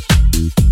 Thank you.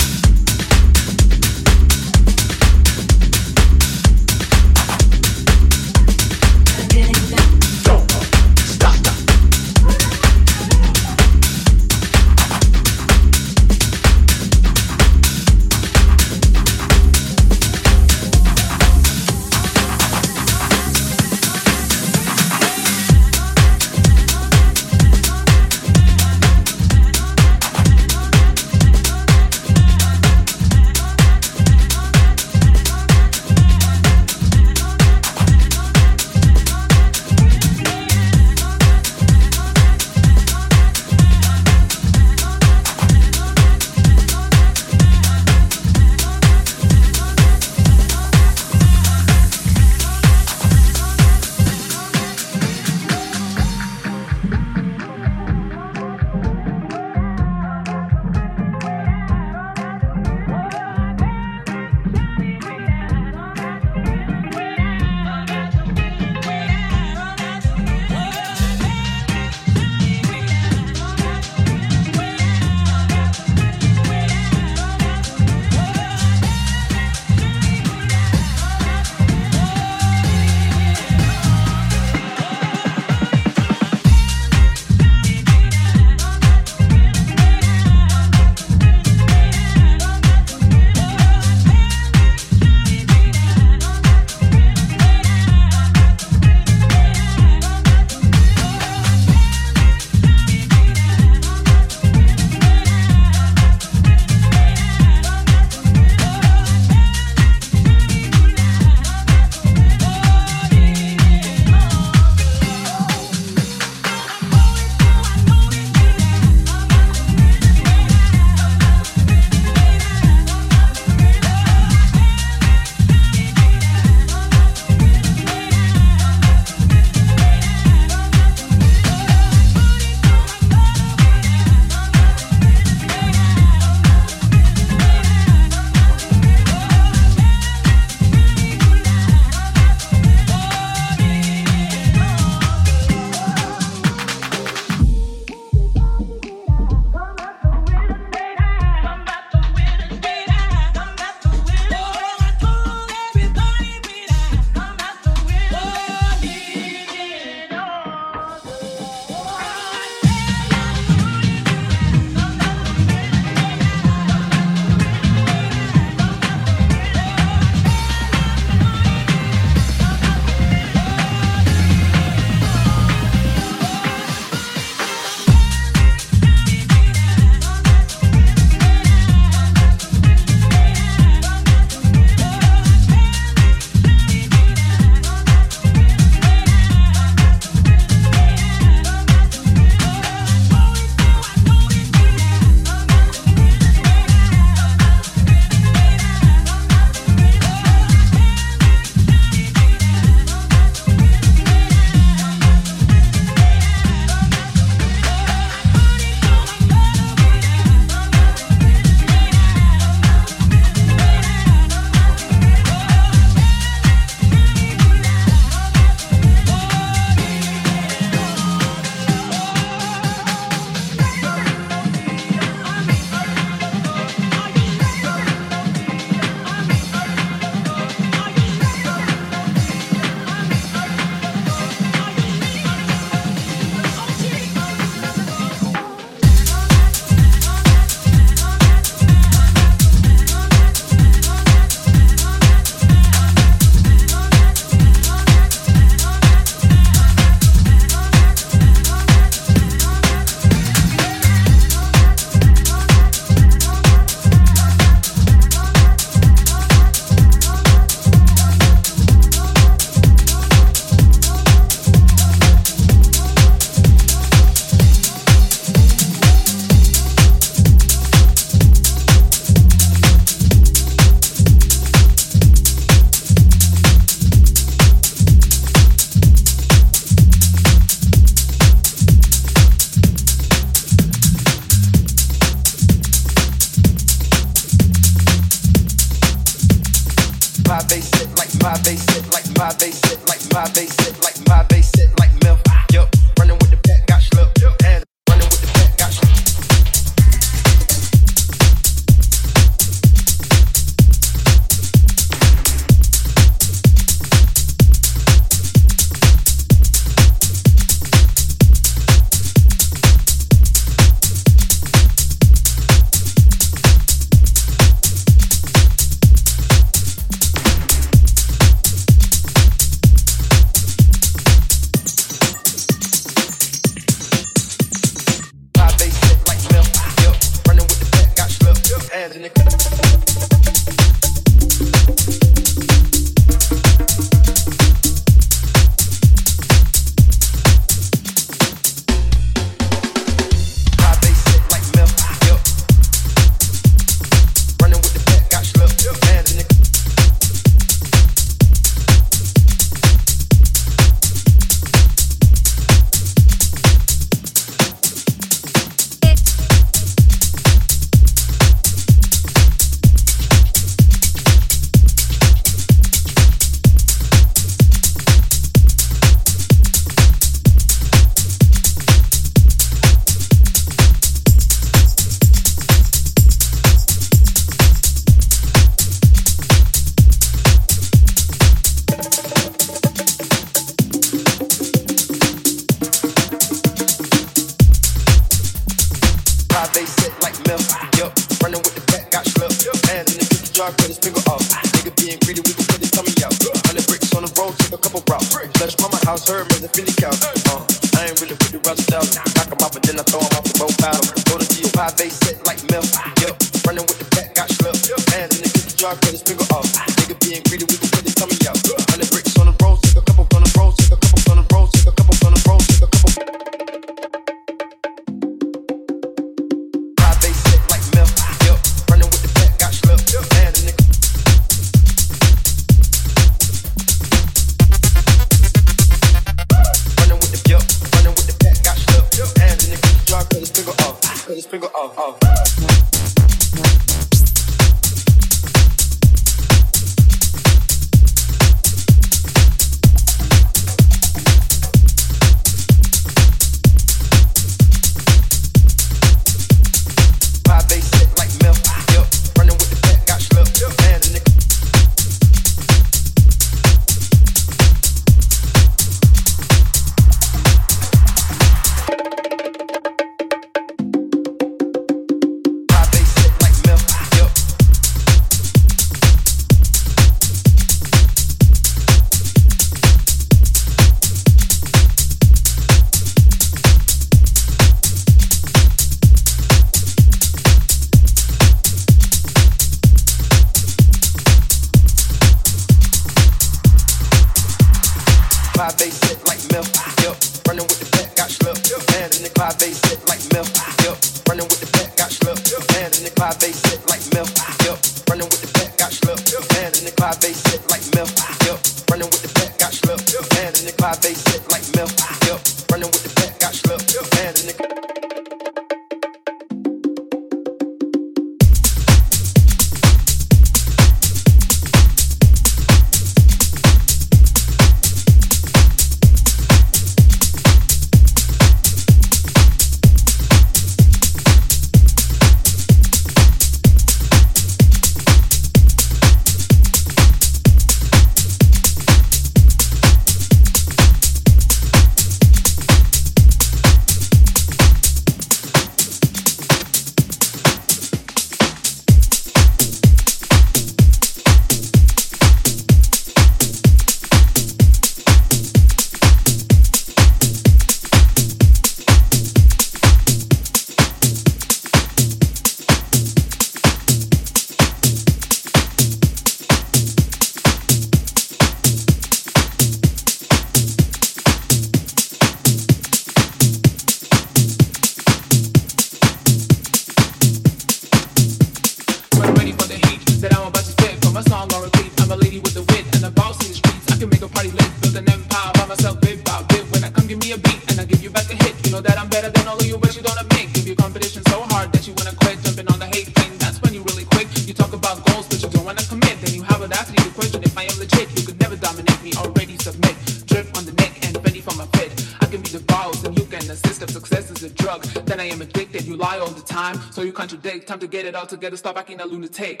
Time to get it all together, stop acting a lunatic.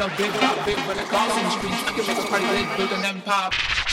so big, rock big, but it costs in the streets. We can make a party big, build an empire.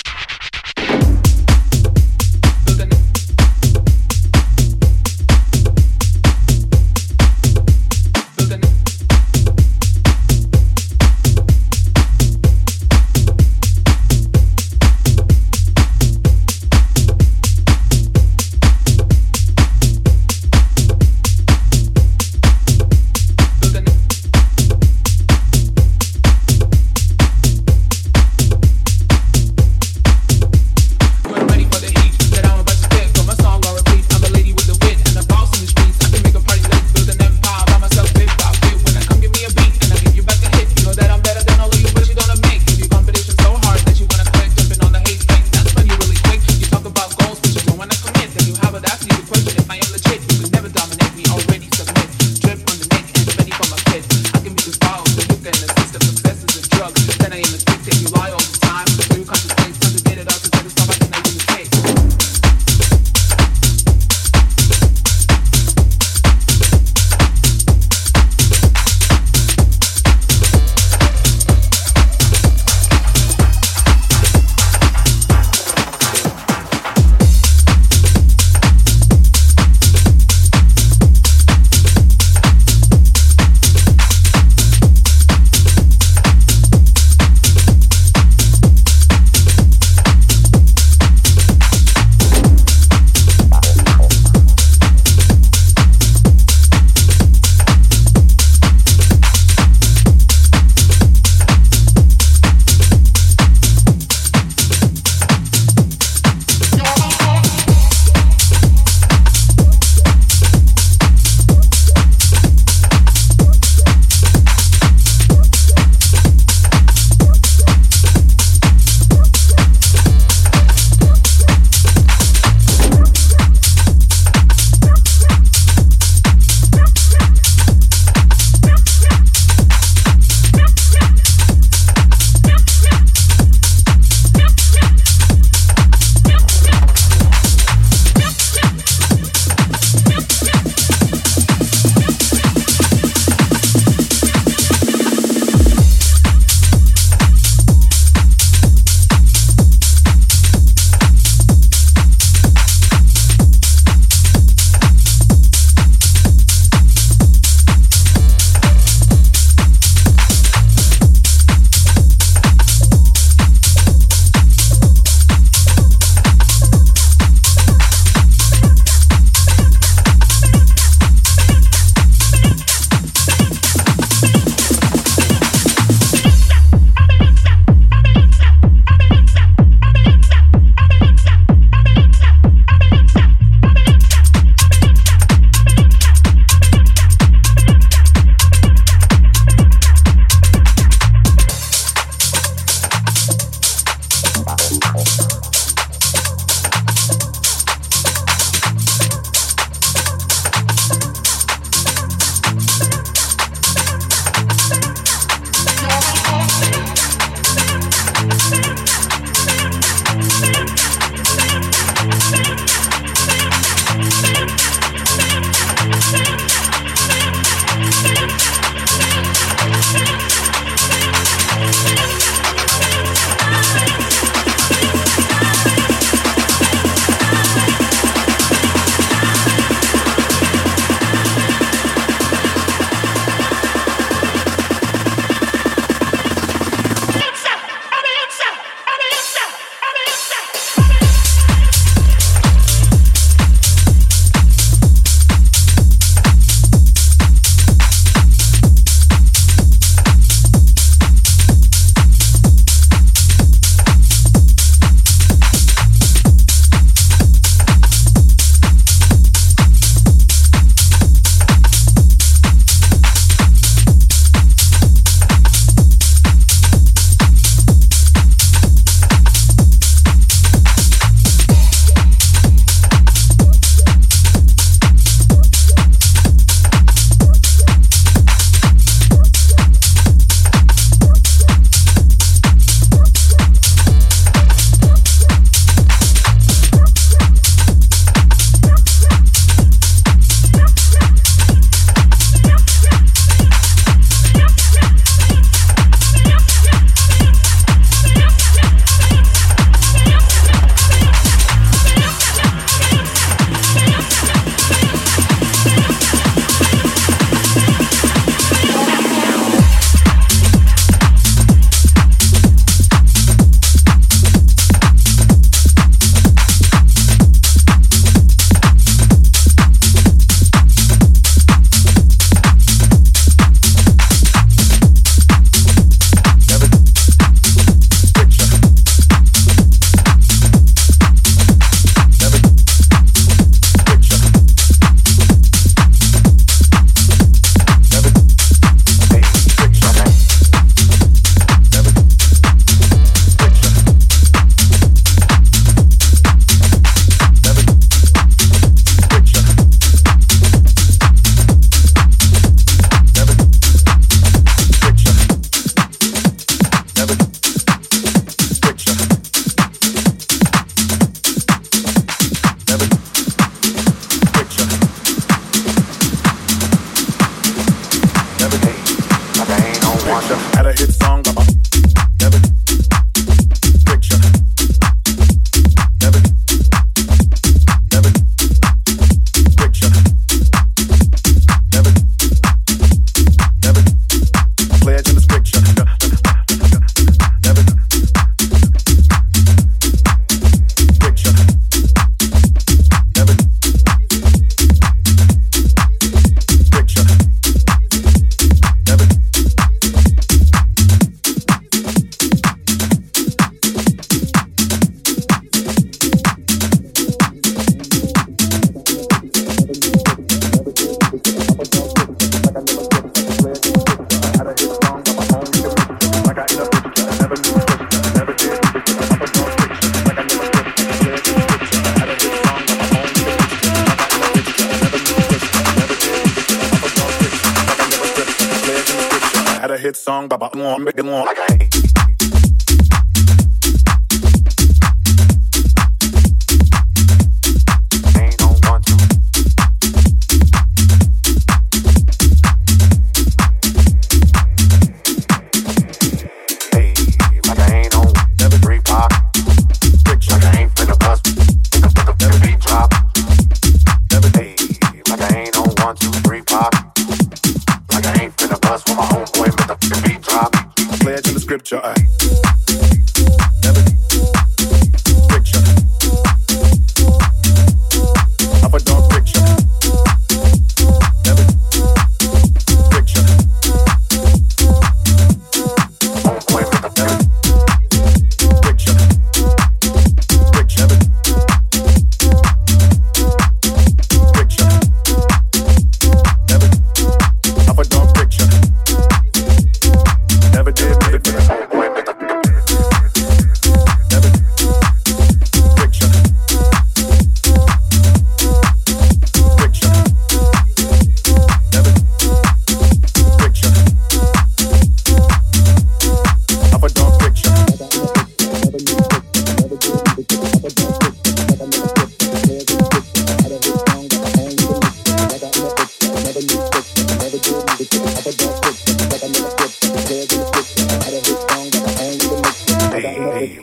want, make it more.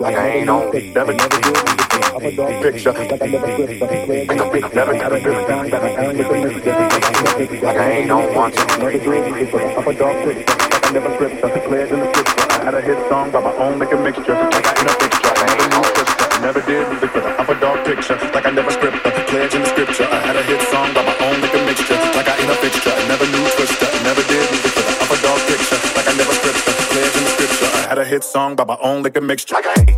like I ain't on. Never, never do it. I'm a dog picture, like I never quit. Never had a grip down, like I ain't a grip. Like I ain't on one. Never do it. I'm a dog picture, like I never quit. Declared in the scripture. I had a hit song by my own liquor mixture, like I ain't a picture. I never knew sister, never did music, but I'm a dog picture, like I never script. Declared in the scripture. I had a hit song by my own liquor mixture, like I ain't a picture. hit song by my own liquor mixture. Okay.